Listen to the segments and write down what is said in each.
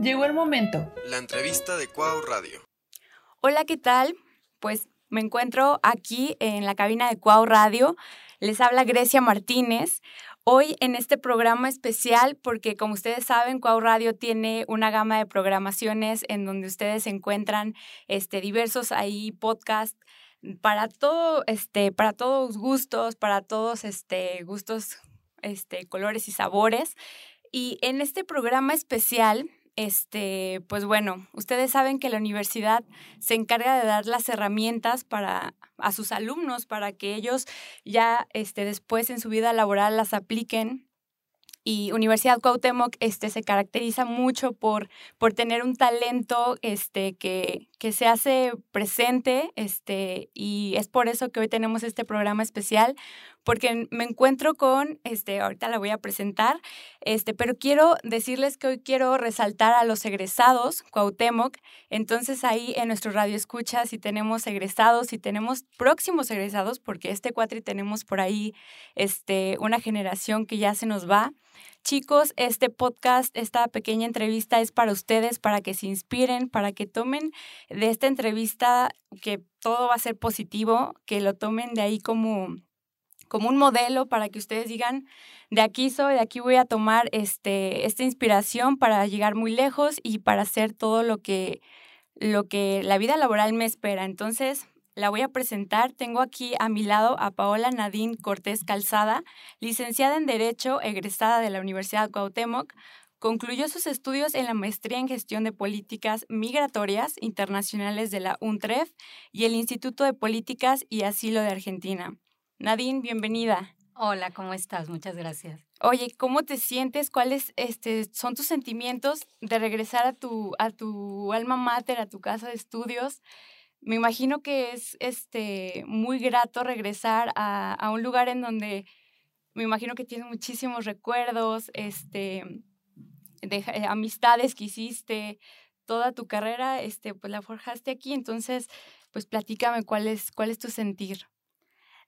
Llegó el momento. La entrevista de Cuau Radio. Hola, ¿qué tal? Pues me encuentro aquí en la cabina de Cuau Radio. Les habla Grecia Martínez. Hoy en este programa especial, porque como ustedes saben, Cuau Radio tiene una gama de programaciones en donde ustedes encuentran este, diversos ahí podcasts para todo, este, para todos gustos, para todos este, gustos, este, colores y sabores. Y en este programa especial este, pues bueno, ustedes saben que la universidad se encarga de dar las herramientas para a sus alumnos para que ellos ya este, después en su vida laboral las apliquen. Y Universidad Cuauhtémoc este, se caracteriza mucho por, por tener un talento este, que, se hace presente este, y es por eso que hoy tenemos este programa especial porque me encuentro con, este, ahorita la voy a presentar, este, pero quiero decirles que hoy quiero resaltar a los egresados Cuauhtémoc, entonces ahí en nuestro radio escucha si tenemos egresados, si tenemos próximos egresados, porque este cuatri tenemos por ahí este, una generación que ya se nos va. Chicos, este podcast, esta pequeña entrevista es para ustedes, para que se inspiren, para que tomen de esta entrevista que todo va a ser positivo, que lo tomen de ahí como como un modelo para que ustedes digan, de aquí soy, de aquí voy a tomar este, esta inspiración para llegar muy lejos y para hacer todo lo que, lo que la vida laboral me espera. Entonces, la voy a presentar. Tengo aquí a mi lado a Paola Nadine Cortés Calzada, licenciada en Derecho, egresada de la Universidad Cuauhtémoc. Concluyó sus estudios en la maestría en gestión de políticas migratorias internacionales de la UNTREF y el Instituto de Políticas y Asilo de Argentina. Nadine, bienvenida. Hola, ¿cómo estás? Muchas gracias. Oye, ¿cómo te sientes? ¿Cuáles este, son tus sentimientos de regresar a tu, a tu alma mater, a tu casa de estudios? Me imagino que es este, muy grato regresar a, a un lugar en donde me imagino que tienes muchísimos recuerdos, este, de eh, amistades que hiciste, toda tu carrera, este, pues la forjaste aquí. Entonces, pues platícame cuál es, cuál es tu sentir.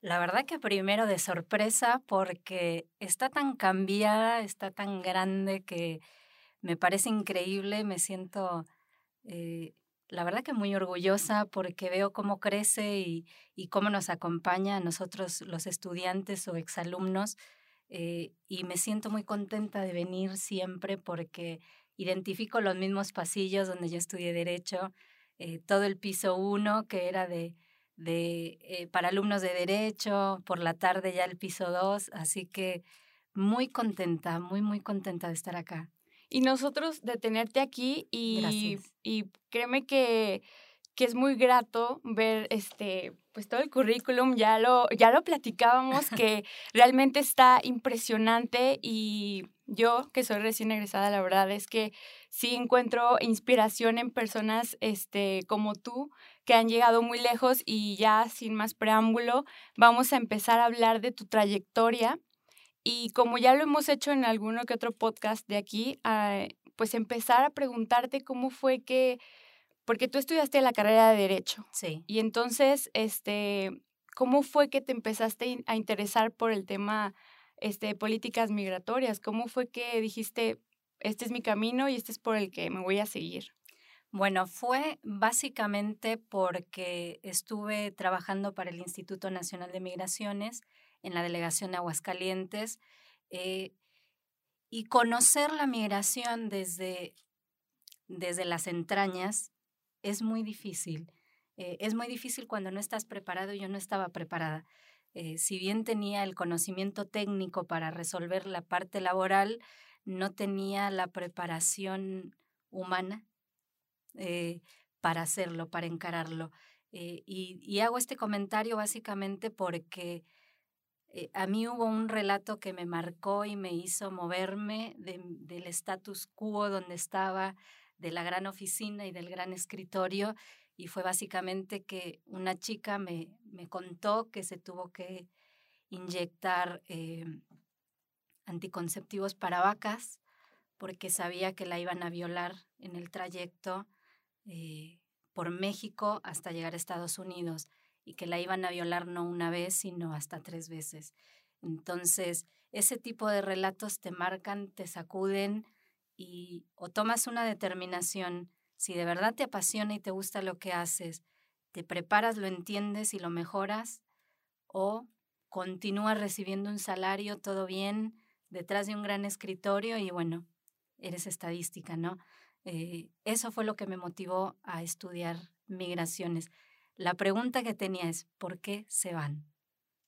La verdad que primero de sorpresa porque está tan cambiada, está tan grande que me parece increíble, me siento, eh, la verdad que muy orgullosa porque veo cómo crece y, cómo nos acompaña a nosotros los estudiantes o exalumnos eh, y me siento muy contenta de venir siempre porque identifico los mismos pasillos donde yo estudié derecho, eh, todo el piso uno que era de de, eh, para alumnos de derecho, por la tarde ya el piso 2, así que muy contenta, muy, muy contenta de estar acá. Y nosotros de tenerte aquí y, y créeme que, que es muy grato ver este pues todo el currículum, ya lo, ya lo platicábamos, que realmente está impresionante y yo, que soy recién egresada, la verdad es que sí encuentro inspiración en personas este, como tú, que han llegado muy lejos y ya sin más preámbulo, vamos a empezar a hablar de tu trayectoria. Y como ya lo hemos hecho en alguno que otro podcast de aquí, ah, pues empezar a preguntarte cómo fue que, porque tú estudiaste la carrera de Derecho. Sí. Y entonces, este, ¿cómo fue que te empezaste a interesar por el tema este, de políticas migratorias? ¿Cómo fue que dijiste, este es mi camino y este es por el que me voy a seguir? Bueno, fue básicamente porque estuve trabajando para el Instituto Nacional de Migraciones en la delegación de Aguascalientes eh, y conocer la migración desde, desde las entrañas es muy difícil. Eh, es muy difícil cuando no estás preparado. Yo no estaba preparada. Eh, si bien tenía el conocimiento técnico para resolver la parte laboral, no tenía la preparación humana eh, para hacerlo, para encararlo. Eh, y, hago este comentario básicamente porque eh, a mí hubo un relato que me marcó y me hizo moverme del status quo donde estaba, de la gran oficina y del gran escritorio. Y fue básicamente que una chica me, me contó que se tuvo que inyectar anticonceptivos para vacas porque sabía que la iban a violar en el trayecto eh, por México hasta llegar a Estados Unidos y que la iban a violar no una vez, sino hasta tres veces. Entonces, ese tipo de relatos te marcan, te sacuden y o tomas una determinación, si de verdad te apasiona y te gusta lo que haces, te preparas, lo entiendes y lo mejoras, o continúas recibiendo un salario, todo bien, detrás de un gran escritorio y bueno, eres estadística, ¿no? Eh, eso fue lo que me motivó a estudiar migraciones. La pregunta que tenía es, ¿por qué se van?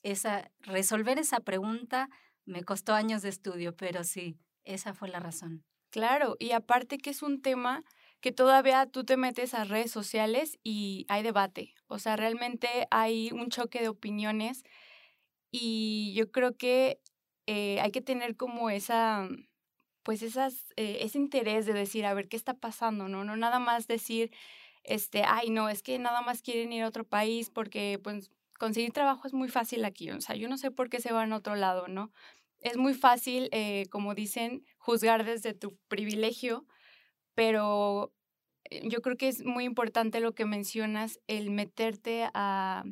Esa, resolver esa pregunta me costó años de estudio, pero sí, esa fue la razón. Claro, y aparte que es un tema que todavía tú te metes a redes sociales y hay debate. O sea, realmente hay un choque de opiniones y yo creo que eh, hay que tener como esa, pues esas, eh, ese interés de decir, a ver, ¿qué está pasando? No, no nada más decir, este, ay, no, es que nada más quieren ir a otro país porque, pues, conseguir trabajo es muy fácil aquí. O sea, yo no sé por qué se van a otro lado, ¿no? es muy fácil, eh, como dicen, juzgar desde tu privilegio, pero eh, yo creo que es muy importante lo que mencionas, el meterte a,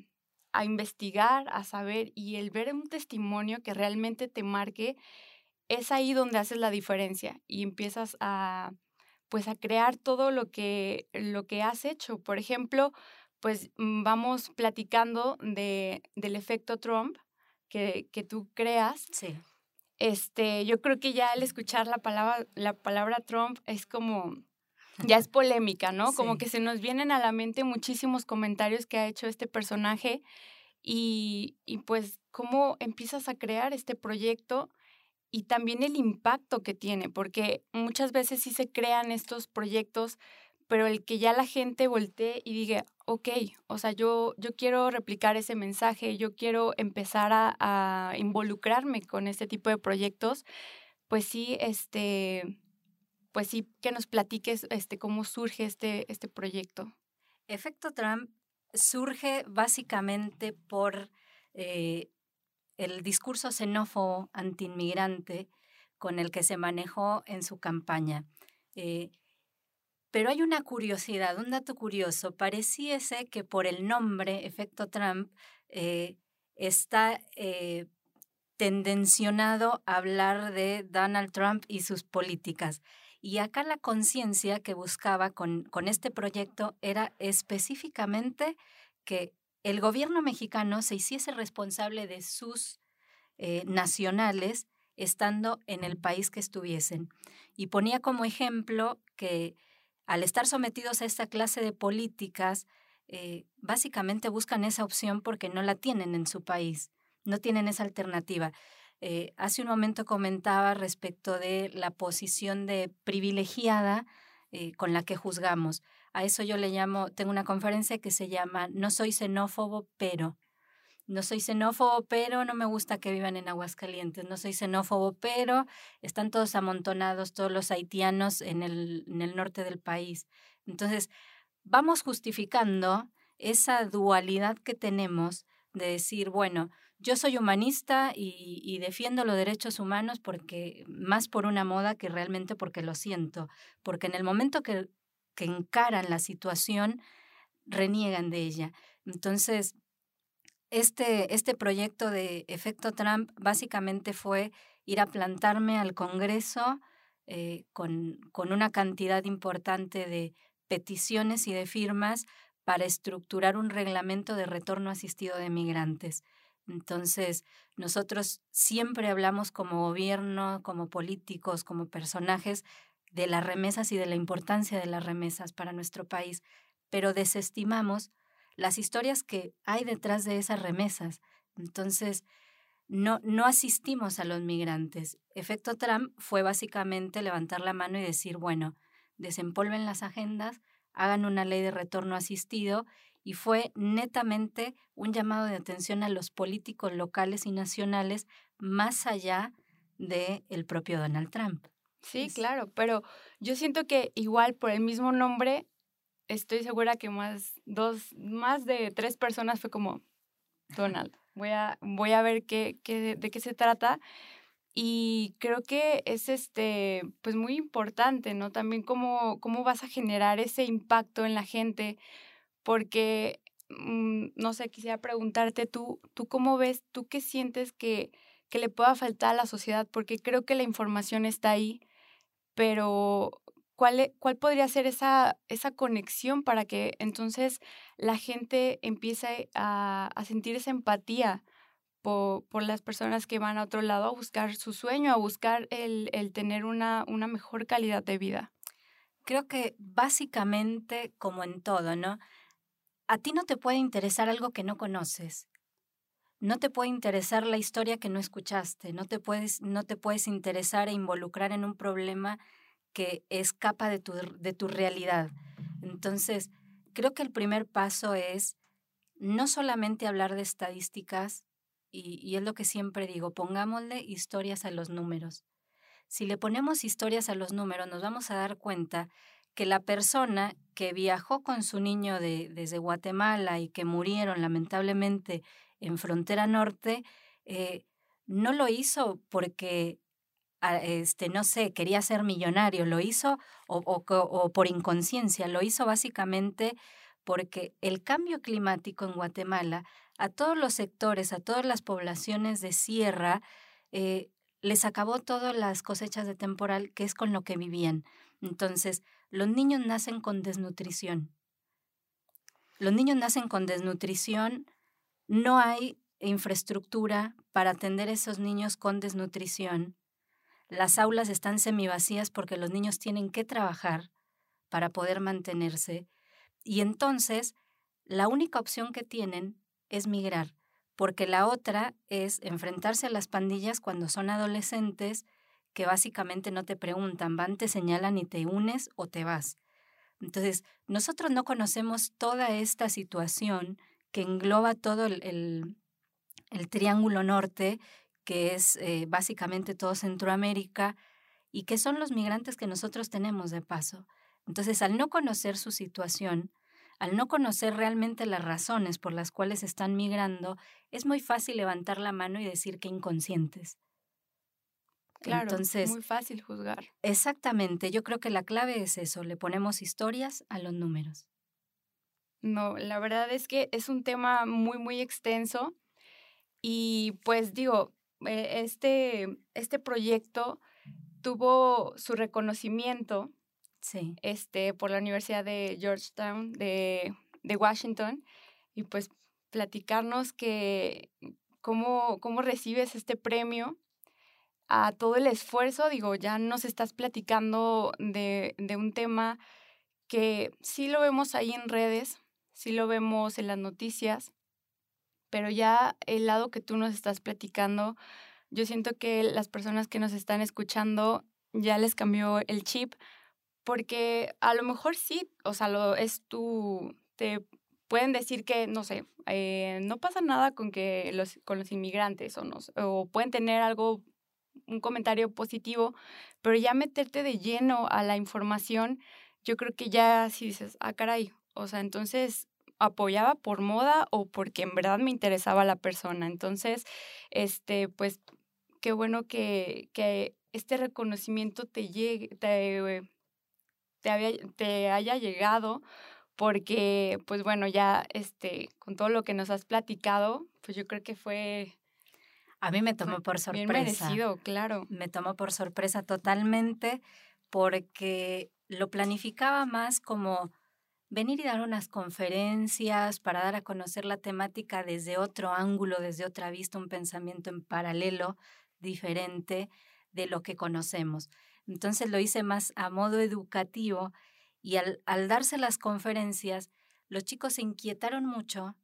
a investigar, a saber y el ver un testimonio que realmente te marque, es ahí donde haces la diferencia y empiezas a pues a crear todo lo que lo que has hecho. Por ejemplo, pues mm, vamos platicando de, del efecto Trump que, que tú creas. Sí este, yo creo que ya al escuchar la palabra, la palabra Trump es como, ya es polémica, ¿no? Como que se nos vienen a la mente muchísimos comentarios que ha hecho este personaje y, y pues cómo empiezas a crear este proyecto y también el impacto que tiene, porque muchas veces sí se crean estos proyectos pero el que ya la gente voltee y diga, ok, o sea, yo, yo quiero replicar ese mensaje, yo quiero empezar a, involucrarme con este tipo de proyectos, pues sí, este, pues sí, que nos platiques este, cómo surge este, este proyecto. Efecto Trump surge básicamente por eh, el discurso xenófobo antiinmigrante con el que se manejó en su campaña. Eh, pero hay una curiosidad, un dato curioso. Pareciese que por el nombre, efecto Trump, eh, está eh, a hablar de Donald Trump y sus políticas. Y acá la conciencia que buscaba con este proyecto era específicamente que el gobierno mexicano se hiciese responsable de sus eh, nacionales estando en el país que estuviesen. Y ponía como ejemplo que al estar sometidos a esta clase de políticas, eh, básicamente buscan esa opción porque no la tienen en su país, no tienen esa alternativa. Eh, hace un momento comentaba respecto de la posición de privilegiada con la que juzgamos. A eso yo le llamo, tengo una conferencia que se llama No soy xenófobo, pero no soy xenófobo, pero no me gusta que vivan en Aguascalientes. No soy xenófobo, pero están todos amontonados, todos los haitianos en el, en el norte del país. Entonces, vamos justificando esa dualidad que tenemos de decir, bueno, yo soy humanista y, y, defiendo los derechos humanos porque más por una moda que realmente porque lo siento, porque en el momento que, que encaran la situación, reniegan de ella. Entonces, este, este proyecto de efecto Trump básicamente fue ir a plantarme al Congreso eh, con, con una cantidad importante de peticiones y de firmas para estructurar un reglamento de retorno asistido de migrantes. Entonces, nosotros siempre hablamos como gobierno, como políticos, como personajes de las remesas y de la importancia de las remesas para nuestro país, pero desestimamos las historias que hay detrás de esas remesas. Entonces, no, no asistimos a los migrantes. Efecto Trump fue básicamente levantar la mano y decir, bueno, desempolven las agendas, hagan una ley de retorno asistido y fue netamente un llamado de atención a los políticos locales y nacionales más allá de el propio Donald Trump. Sí, claro, pero yo siento que igual por el mismo nombre estoy segura que más, dos, más de tres personas fue como, Donald, voy a, voy a ver qué, qué, de qué se trata. Y creo que es este, pues muy importante, ¿no? También cómo, cómo vas a generar ese impacto en la gente, porque, mm, no sé, quisiera preguntarte tú, ¿tú cómo ves, tú qué sientes que, que le pueda faltar a la sociedad? Porque creo que la información está ahí, pero ¿cuál, e, cuál podría ser esa, esa conexión para que entonces la gente empiece a, a sentir esa empatía por, por, las personas que van a otro lado a buscar su sueño, a buscar el, el tener una, una mejor calidad de vida? Creo que básicamente, como en todo, ¿no? A ti no te puede interesar algo que no conoces no te puede interesar la historia que no escuchaste, no te puedes, no te puedes interesar e involucrar en un problema que escapa de tu, de tu realidad. Entonces, creo que el primer paso es no solamente hablar de estadísticas, y, es lo que siempre digo, pongámosle historias a los números. Si le ponemos historias a los números, nos vamos a dar cuenta que la persona que viajó con su niño de, desde Guatemala y que murieron lamentablemente en frontera norte, eh, no lo hizo porque, ah, este, no sé, quería ser millonario, lo hizo o, por inconsciencia, lo hizo básicamente porque el cambio climático en Guatemala a todos los sectores, a todas las poblaciones de sierra, eh, les acabó todas las cosechas de temporal, que es con lo que vivían. Entonces, los niños nacen con desnutrición. Los niños nacen con desnutrición no hay infraestructura para atender a esos niños con desnutrición. Las aulas están semivacías porque los niños tienen que trabajar para poder mantenerse. Y entonces, la única opción que tienen es migrar, porque la otra es enfrentarse a las pandillas cuando son adolescentes que básicamente no te preguntan, van, te señalan y te unes o te vas. Entonces, nosotros no conocemos toda esta situación que engloba todo el, el, triángulo norte, que es eh, básicamente todo Centroamérica, y que son los migrantes que nosotros tenemos de paso. Entonces, al no conocer su situación, al no conocer realmente las razones por las cuales están migrando, es muy fácil levantar la mano y decir que inconscientes. Claro, Entonces, muy fácil juzgar. Exactamente, yo creo que la clave es eso, le ponemos historias a los números. No, la verdad es que es un tema muy, muy extenso y pues digo, eh, este, este proyecto tuvo su reconocimiento sí. este, por la Universidad de Georgetown de, de Washington y pues platicarnos que cómo, cómo recibes este premio a todo el esfuerzo, digo, ya nos estás platicando de, de un tema que sí lo vemos ahí en redes, sí lo vemos en las noticias, pero ya el lado que tú nos estás platicando, yo siento que las personas que nos están escuchando ya les cambió el chip, porque a lo mejor sí, o sea, lo es tú, te pueden decir que, no sé, eh, no pasa nada con que los, con los inmigrantes o, no, o pueden tener algo, un comentario positivo, pero ya meterte de lleno a la información, yo creo que ya si dices, ah, caray, o sea, entonces apoyaba por moda o porque en verdad me interesaba la persona. Entonces, este, pues, qué bueno que, que este reconocimiento te llegue, te, te, había, te haya llegado, porque, pues bueno, ya este, con todo lo que nos has platicado, pues yo creo que fue a mí me tomó por sorpresa. Bien merecido, claro. Me tomó por sorpresa totalmente porque lo planificaba más como venir y dar unas conferencias para dar a conocer la temática desde otro ángulo, desde otra vista, un pensamiento en paralelo, diferente de lo que conocemos. Entonces lo hice más a modo educativo y al, darse las conferencias, los chicos se inquietaron mucho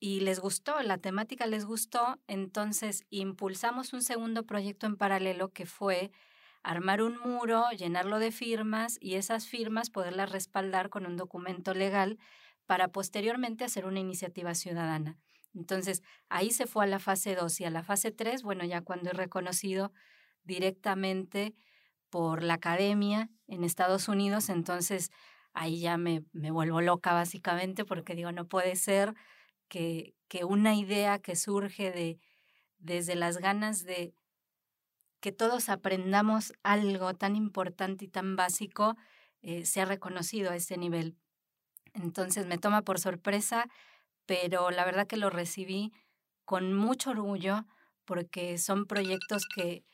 y les gustó, la temática les gustó, entonces impulsamos un segundo proyecto en paralelo que fue armar un muro, llenarlo de firmas y esas firmas poderlas respaldar con un documento legal para posteriormente hacer una iniciativa ciudadana. Entonces, ahí se fue a la fase 2 y a la fase 3, bueno, ya cuando he reconocido directamente por la academia en Estados Unidos, entonces ahí ya me, me vuelvo loca básicamente porque digo, no puede ser que, que una idea que surge de, desde las ganas de, que todos aprendamos algo tan importante y tan básico eh, sea reconocido a ese nivel. Entonces me toma por sorpresa, pero la verdad que lo recibí con mucho orgullo porque son proyectos que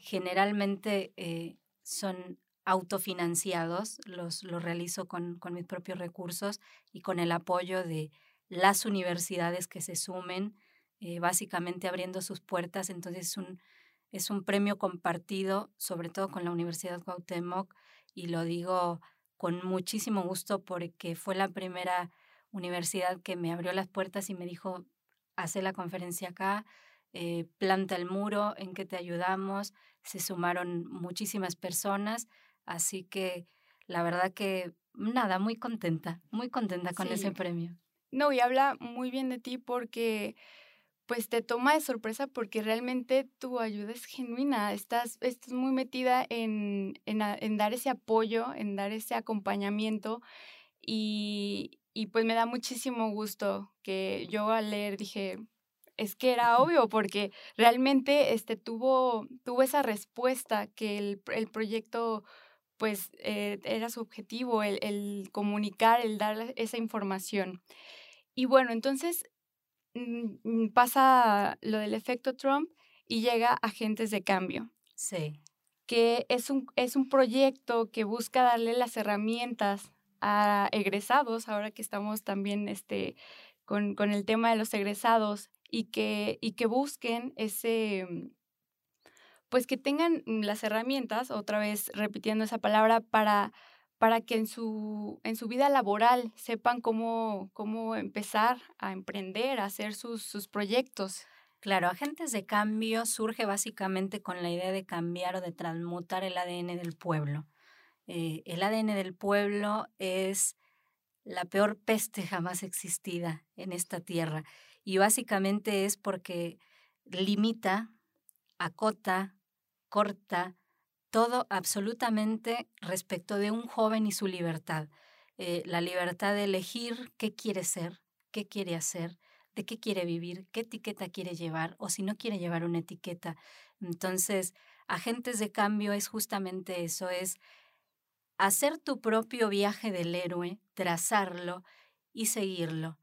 generalmente eh, son autofinanciados, los, los realizo con, con mis propios recursos y con el apoyo de las universidades que se sumen, eh, básicamente abriendo sus puertas. Entonces es un, es un premio compartido, sobre todo con la Universidad Cuauhtémoc, y lo digo con muchísimo gusto porque fue la primera universidad que me abrió las puertas y me dijo, hace la conferencia acá, eh, planta el muro, en que te ayudamos. Se sumaron muchísimas personas, así que la verdad que nada, muy contenta, muy contenta con ese premio. No, y habla muy bien de ti porque pues te toma de sorpresa porque realmente tu ayuda es genuina, estás, estás muy metida en, en, en dar ese apoyo, en dar ese acompañamiento y, y pues me da muchísimo gusto que yo al leer dije, es que era obvio porque realmente este, tuvo, tuvo esa respuesta que el, el proyecto pues eh, era su objetivo, el, el, comunicar, el dar esa información. Y bueno, entonces pasa lo del efecto Trump y llega Agentes de Cambio. Sí. Que es un, es un proyecto que busca darle las herramientas a egresados, ahora que estamos también este, con, con el tema de los egresados, y que, y que busquen ese, pues que tengan las herramientas, otra vez repitiendo esa palabra, para, para que en su, en su vida laboral sepan cómo, cómo empezar a emprender, a hacer sus, sus proyectos. Claro, Agentes de Cambio surge básicamente con la idea de cambiar o de transmutar el ADN del pueblo. Eh, el ADN del pueblo es la peor peste jamás existida en esta tierra y básicamente es porque limita, acota, corta todo absolutamente respecto de un joven y su libertad. Eh, la libertad de elegir qué quiere ser, qué quiere hacer, de qué quiere vivir, qué etiqueta quiere llevar o si no quiere llevar una etiqueta. Entonces, agentes de cambio es justamente eso, es hacer tu propio viaje del héroe, trazarlo y seguirlo,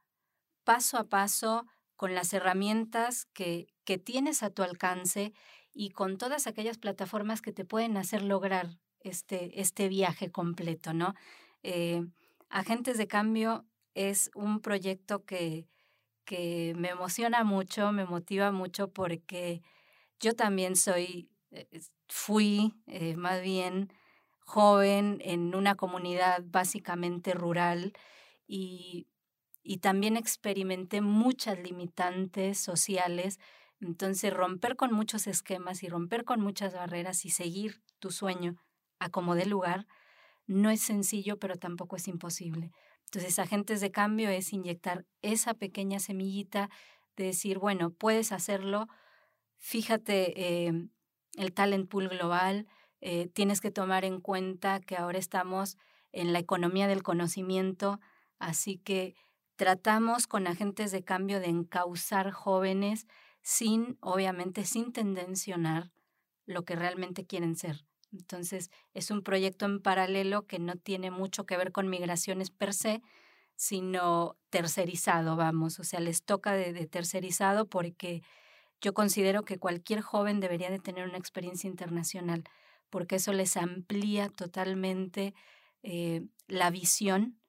paso a paso, con las herramientas que, que tienes a tu alcance y con todas aquellas plataformas que te pueden hacer lograr este, este viaje completo, ¿no? Eh, Agentes de Cambio es un proyecto que, que me emociona mucho, me motiva mucho porque yo también soy, eh, fui eh, más bien joven en una comunidad básicamente rural y, y también experimenté muchas limitantes sociales. Entonces, romper con muchos esquemas y romper con muchas barreras y seguir tu sueño a como de lugar no es sencillo, pero tampoco es imposible. Entonces, agentes de cambio es inyectar esa pequeña semillita de decir, bueno, puedes hacerlo, fíjate eh, el talent pool global, eh, tienes que tomar en cuenta que ahora estamos en la economía del conocimiento, así que tratamos con agentes de cambio de encauzar jóvenes sin, obviamente, sin tendencionar lo que realmente quieren ser. Entonces, es un proyecto en paralelo que no tiene mucho que ver con migraciones per se, sino tercerizado, vamos, o sea, les toca de tercerizado porque yo considero que cualquier joven debería de tener una experiencia internacional porque eso les amplía totalmente eh, la visión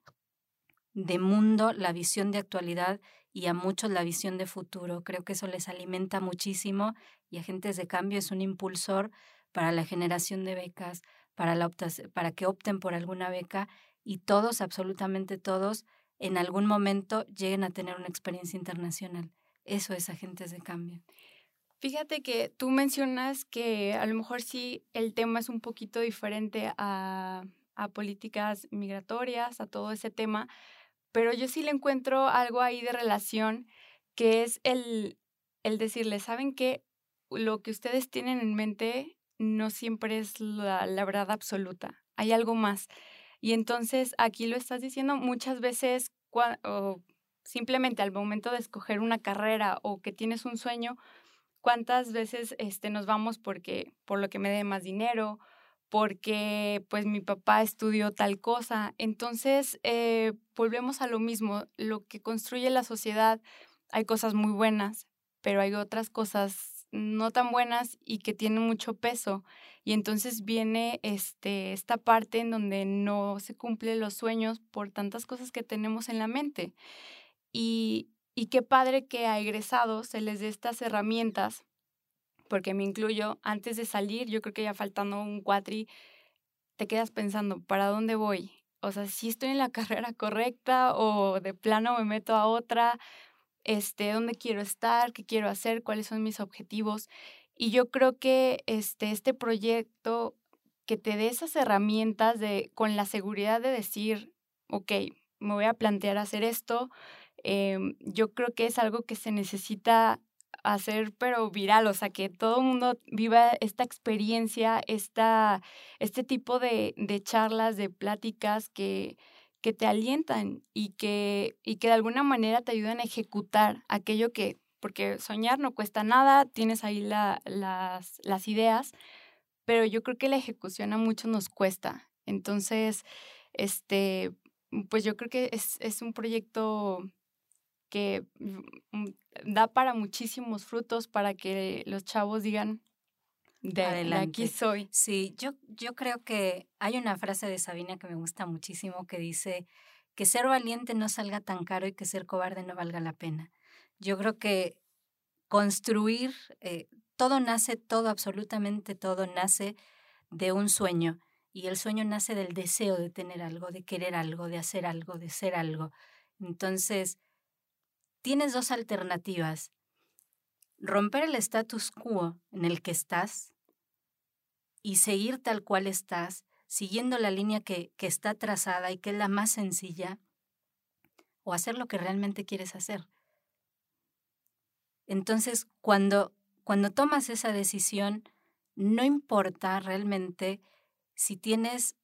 de mundo, la visión de actualidad y a muchos la visión de futuro. Creo que eso les alimenta muchísimo y Agentes de Cambio es un impulsor para la generación de becas, para, la para que opten por alguna beca y todos, absolutamente todos, en algún momento lleguen a tener una experiencia internacional. Eso es Agentes de Cambio. Fíjate que tú mencionas que a lo mejor sí el tema es un poquito diferente a, a políticas migratorias, a todo ese tema, pero yo sí le encuentro algo ahí de relación, que es el, el decirle, ¿saben qué? Lo que ustedes tienen en mente no siempre es la, la verdad absoluta, hay algo más. Y entonces aquí lo estás diciendo muchas veces, o simplemente al momento de escoger una carrera o que tienes un sueño, cuántas veces este, nos vamos porque, por lo que me dé más dinero, porque pues mi papá estudió tal cosa. Entonces, eh, volvemos a lo mismo, lo que construye la sociedad, hay cosas muy buenas, pero hay otras cosas no tan buenas y que tienen mucho peso. y entonces viene este, esta parte en donde no se cumplen los sueños por tantas cosas que tenemos en la mente. Y, y qué padre que a egresados se les dé estas herramientas, porque me incluyo, antes de salir, yo creo que ya faltando un cuatri, te quedas pensando, ¿para dónde voy? O sea, si estoy en la carrera correcta o de plano me meto a otra, este, dónde quiero estar, qué quiero hacer, cuáles son mis objetivos. Y yo creo que este, este proyecto que te dé esas herramientas de, con la seguridad de decir, ok, me voy a plantear hacer esto, em, yo creo que es algo que se necesita hacer, pero viral, o sea, que todo mundo viva esta experiencia, esta, este tipo de, de charlas, de pláticas que, que te alientan y que, y que de alguna manera te ayudan a ejecutar aquello que, porque soñar no cuesta nada, tienes ahí la, las, las ideas, pero yo creo que la ejecución a muchos nos cuesta. Entonces, este, pues yo creo que es, es un proyecto que mm, da para muchísimos frutos para que los chavos digan, de, aquí soy. Sí, yo, yo creo que hay una frase de Sabina que me gusta muchísimo que dice que ser valiente no salga tan caro y que ser cobarde no valga la pena. Yo creo que construir, eh, todo nace, todo, absolutamente todo nace de un sueño. Y el sueño nace del deseo de tener algo, de querer algo, de hacer algo, de ser algo. Entonces, tienes dos alternativas. Romper el status quo en el que estás y seguir tal cual estás, siguiendo la línea que, que está trazada y que es la más sencilla, o hacer lo que realmente quieres hacer. Entonces, cuando, cuando tomas esa decisión, no importa realmente si tienes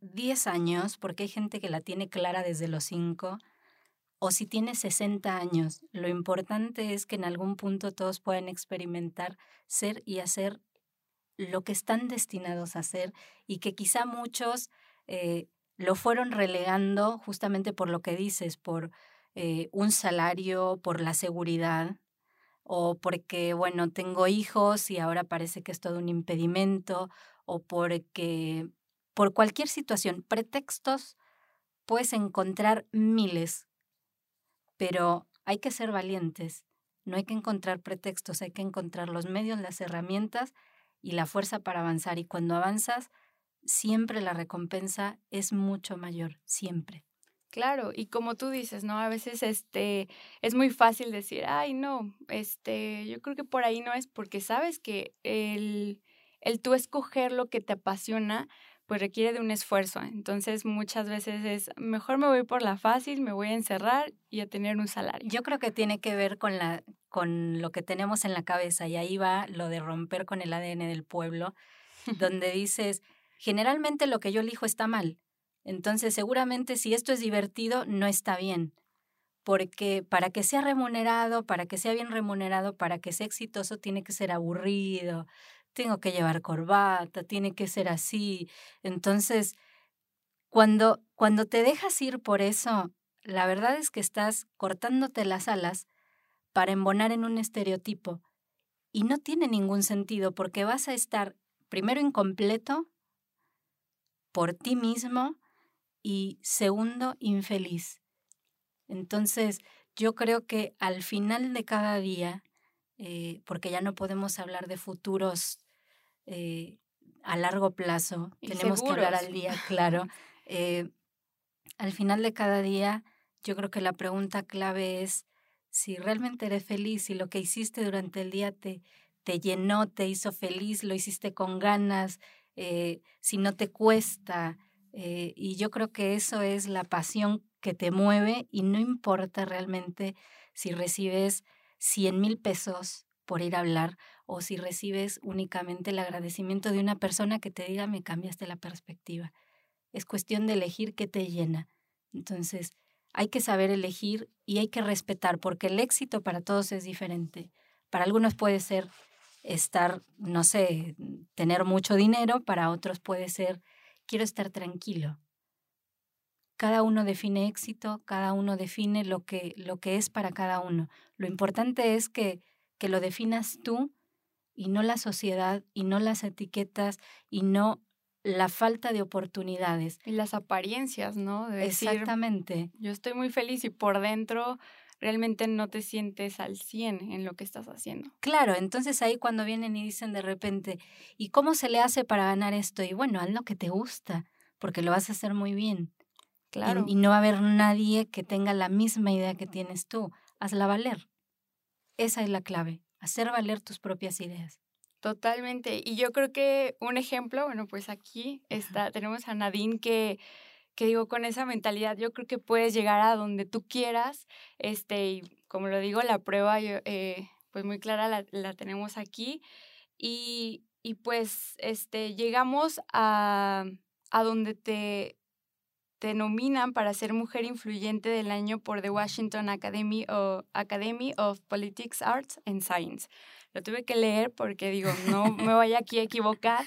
10 años, porque hay gente que la tiene clara desde los 5, o si tienes 60 años. Lo importante es que en algún punto todos puedan experimentar ser y hacer lo que están destinados a hacer y que quizá muchos eh, lo fueron relegando justamente por lo que dices, por eh, un salario, por la seguridad o porque, bueno, tengo hijos y ahora parece que es todo un impedimento o porque por cualquier situación, pretextos puedes encontrar miles pero hay que ser valientes, no hay que encontrar pretextos, hay que encontrar los medios, las herramientas y la fuerza para avanzar. Y cuando avanzas, siempre la recompensa es mucho mayor, siempre. Claro, y como tú dices, ¿no? A veces este es muy fácil decir, ay, no, este, yo creo que por ahí no es, porque sabes que el, el tú escoger lo que te apasiona, pues requiere de un esfuerzo. Entonces muchas veces es, mejor me voy por la fácil, me voy a encerrar y a tener un salario. Yo creo que tiene que ver con, la, con lo que tenemos en la cabeza y ahí va lo de romper con el ADN del pueblo, donde dices, generalmente lo que yo elijo está mal. Entonces seguramente si esto es divertido, no está bien. Porque para que sea remunerado, para que sea bien remunerado, para que sea exitoso, tiene que ser aburrido, tengo que llevar corbata, tiene que ser así. Entonces, cuando, cuando te dejas ir por eso, la verdad es que estás cortándote las alas para embonar en un estereotipo. Y no tiene ningún sentido porque vas a estar primero incompleto por ti mismo y segundo infeliz. Entonces, yo creo que al final de cada día, eh, porque ya no podemos hablar de futuros eh, a largo plazo, tenemos que hablar al día, claro. Eh, al final de cada día, yo creo que la pregunta clave es si realmente eres feliz, si lo que hiciste durante el día te, te llenó, te hizo feliz, lo hiciste con ganas, eh, si no te cuesta. y yo creo que eso es la pasión que te mueve y no importa realmente si recibes 100 mil pesos por ir a hablar o si recibes únicamente el agradecimiento de una persona que te diga me cambiaste la perspectiva. Es cuestión de elegir qué te llena. Entonces, hay que saber elegir y hay que respetar, porque el éxito para todos es diferente. Para algunos puede ser estar, no sé, tener mucho dinero, para otros puede ser quiero estar tranquilo. Cada uno define éxito, cada uno define lo que, lo que es para cada uno. Lo importante es que, que lo definas tú y no la sociedad y no las etiquetas y no la falta de oportunidades. Y las apariencias, ¿no? De Exactamente. yo estoy muy feliz y por dentro realmente no te sientes al 100 en lo que estás haciendo. Claro, entonces ahí cuando vienen y dicen de repente, ¿y cómo se le hace para ganar esto? Y bueno, haz lo que te gusta, porque lo vas a hacer muy bien. Claro. Y, no va a haber nadie que tenga la misma idea que tienes tú. Hazla valer. Esa es la clave, hacer valer tus propias ideas. Totalmente. Y yo creo que un ejemplo, bueno, pues aquí está, tenemos a Nadine que que digo, con esa mentalidad yo creo que puedes llegar a donde tú quieras, este, y como lo digo, la prueba, eh, pues muy clara la, la tenemos aquí, y, y, pues, este, llegamos a, a donde te, te nominan para ser mujer influyente del año por The Washington Academy, o Academy of Politics, Arts and Science. Lo tuve que leer porque digo, no me vaya aquí a equivocar,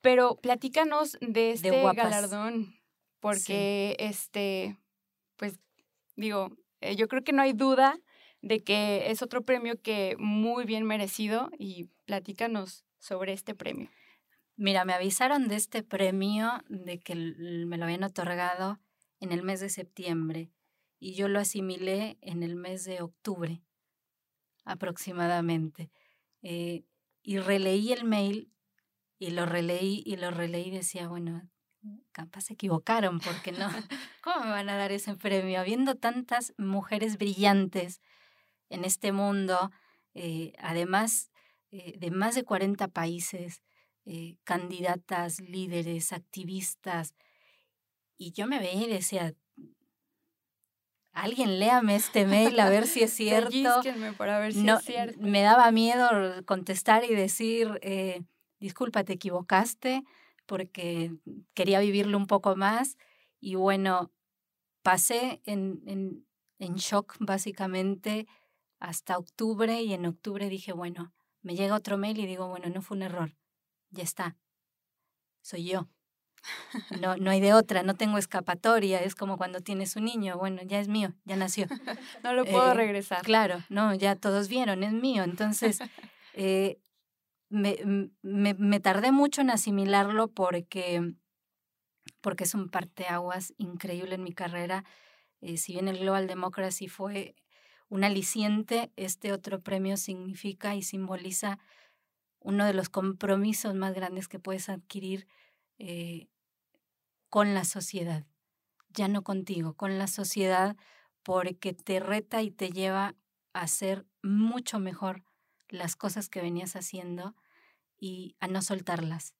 pero platícanos de este galardón porque este, pues digo, eh, yo creo que no hay duda de que es otro premio que muy bien merecido y platícanos sobre este premio. Mira, me avisaron de este premio, de que me lo habían otorgado en el mes de septiembre y yo lo asimilé en el mes de octubre aproximadamente. Eh, y releí el mail y lo releí y lo releí y decía, bueno, capaz se equivocaron, porque no, ¿cómo me van a dar ese premio? Habiendo tantas mujeres brillantes en este mundo, eh, además eh, de más de 40 países, eh, candidatas, líderes, activistas, y yo me veía y decía, alguien léame este mail a ver si es cierto. Para ver si es cierto. Me daba miedo contestar y decir, disculpa, te equivocaste porque quería vivirlo un poco más y bueno, pasé en, en, en shock básicamente hasta octubre y en octubre dije, bueno, me llega otro mail y digo, bueno, no fue un error, ya está, soy yo. No, no hay de otra, no tengo escapatoria, es como cuando tienes un niño, bueno, ya es mío, ya nació. no lo puedo eh, regresar. Claro, no, ya todos vieron, es mío. Entonces, eh, me, me, me, tardé mucho en asimilarlo porque, porque es un parteaguas increíble en mi carrera. Eh, si bien el Global Democracy fue un aliciente, este otro premio significa y simboliza uno de los compromisos más grandes que puedes adquirir eh, con la sociedad, ya no contigo, con la sociedad, porque te reta y te lleva a ser mucho mejor las cosas que venías haciendo y a no soltarlas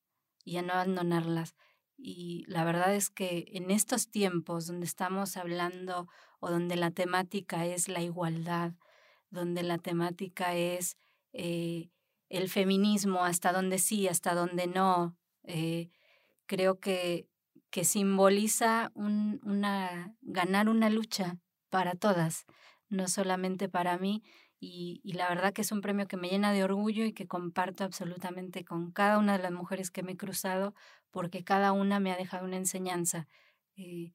y a no abandonarlas. Y la verdad es que en estos tiempos donde estamos hablando o donde la temática es la igualdad, donde la temática es eh, el feminismo, hasta donde sí, hasta donde no, eh, creo que, que simboliza un, una, ganar una lucha para todas, no solamente para mí, y, la verdad que es un premio que me llena de orgullo y que comparto absolutamente con cada una de las mujeres que me he cruzado, porque cada una me ha dejado una enseñanza. Eh,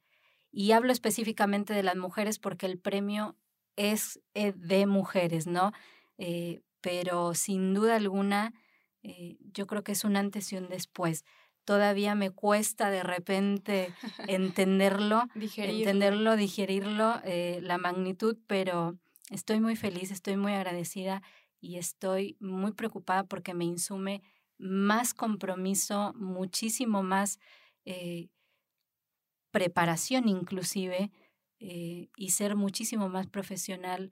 y hablo específicamente de las mujeres porque el premio es eh, de mujeres, ¿no? Pero sin duda alguna, yo creo que es un antes y un después. Todavía me cuesta de repente entenderlo, entenderlo, digerirlo, la magnitud, pero Estoy muy feliz, estoy muy agradecida y estoy muy preocupada porque me insume más compromiso, muchísimo más eh, preparación inclusive eh, y ser muchísimo más profesional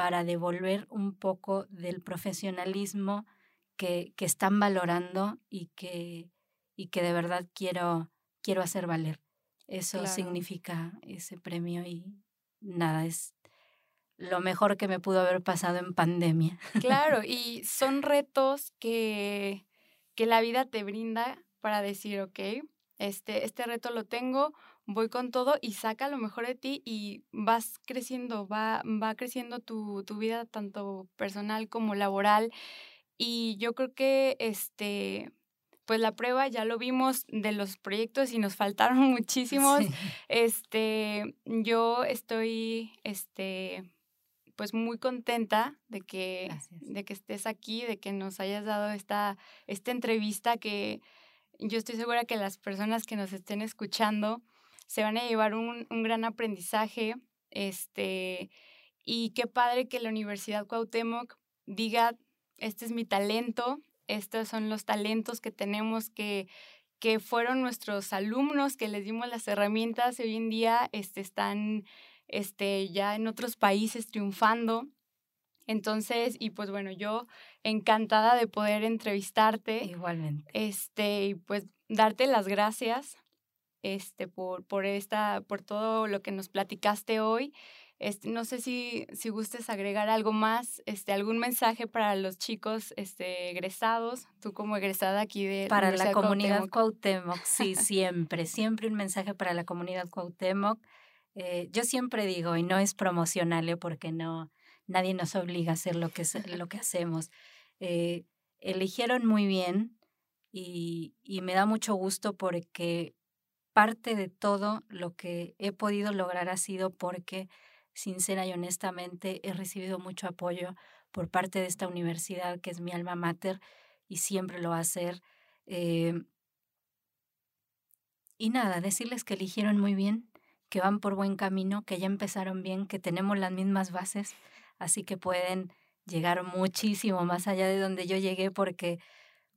para devolver un poco del profesionalismo que, que están valorando y que, y que de verdad quiero, quiero hacer valer. Eso significa ese premio y nada, es lo mejor que me pudo haber pasado en pandemia. Claro, y son retos que, que la vida te brinda para decir, ok, este, este reto lo tengo, voy con todo y saca lo mejor de ti y vas creciendo, va, va creciendo tu, tu vida tanto personal como laboral. Y yo creo que este, pues la prueba ya lo vimos de los proyectos y nos faltaron muchísimos. Este, yo estoy este pues muy contenta de que, de que estés aquí, de que nos hayas dado esta, esta entrevista que yo estoy segura que las personas que nos estén escuchando se van a llevar un, un gran aprendizaje. Este, y qué padre que la Universidad Cuauhtémoc diga, este es mi talento, estos son los talentos que tenemos que, que fueron nuestros alumnos, que les dimos las herramientas y hoy en día este, están este, ya en otros países triunfando. Entonces, y pues bueno, yo encantada de poder entrevistarte. Igualmente. Este, y pues darte las gracias este, por, por, esta, por todo lo que nos platicaste hoy. Este, no sé si, si gustes agregar algo más, este, algún mensaje para los chicos este, egresados, tú como egresada aquí de Para la, comunidad Cuauhtémoc. sí, siempre, siempre un mensaje para la comunidad Cuauhtémoc. Eh, yo siempre digo, y no es promocional, ¿eh? porque no, nadie nos obliga a hacer lo que, lo que hacemos. Eh, eligieron muy bien y, y me da mucho gusto porque parte de todo lo que he podido lograr ha sido porque sincera y honestamente, he recibido mucho apoyo por parte de esta universidad, que es mi alma mater, y siempre lo va a hacer. Eh, y nada, decirles que eligieron muy bien, que van por buen camino, que ya empezaron bien, que tenemos las mismas bases, así que pueden llegar muchísimo más allá de donde yo llegué, porque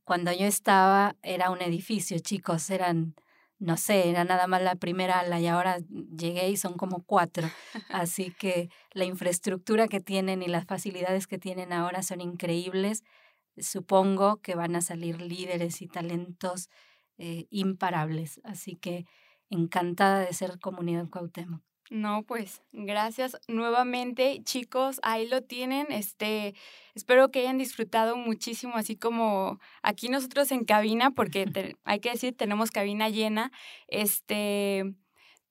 cuando yo estaba era un edificio, chicos, eran no sé, era nada más la primera ala y ahora llegué y son como cuatro. Así que la infraestructura que tienen y las facilidades que tienen ahora son increíbles. Supongo que van a salir líderes y talentos eh, imparables. Así que encantada de ser comunidad Cuauhtémoc. No, pues gracias nuevamente, chicos. Ahí lo tienen. Este, espero que hayan disfrutado muchísimo, así como aquí nosotros en cabina, porque hay que decir, tenemos cabina llena. Este,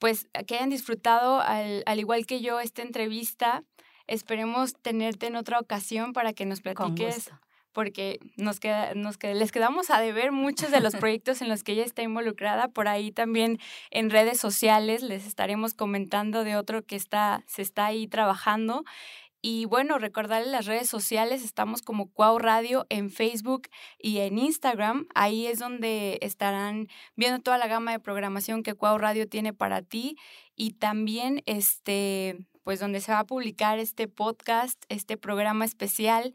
pues que hayan disfrutado al, al igual que yo esta entrevista. Esperemos tenerte en otra ocasión para que nos platiques porque nos queda, nos queda, les quedamos a deber muchos de los proyectos en los que ella está involucrada. Por ahí también en redes sociales les estaremos comentando de otro que está, se está ahí trabajando. Y bueno, recordarles las redes sociales, estamos como Cuau Radio en Facebook y en Instagram. Ahí es donde estarán viendo toda la gama de programación que Cuau Radio tiene para ti. Y también este, pues donde se va a publicar este podcast, este programa especial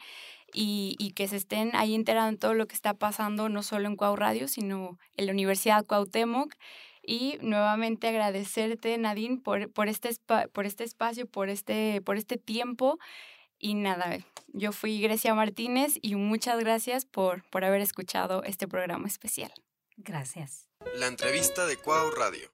y, que se estén ahí enterando de todo lo que está pasando, no solo en Cuau Radio, sino en la Universidad Cuauhtémoc. Y nuevamente agradecerte, Nadine, por, por, este, por este espacio, por este, por este tiempo. Y nada, yo fui Grecia Martínez y muchas gracias por, por haber escuchado este programa especial. Gracias. La entrevista de Cuau Radio.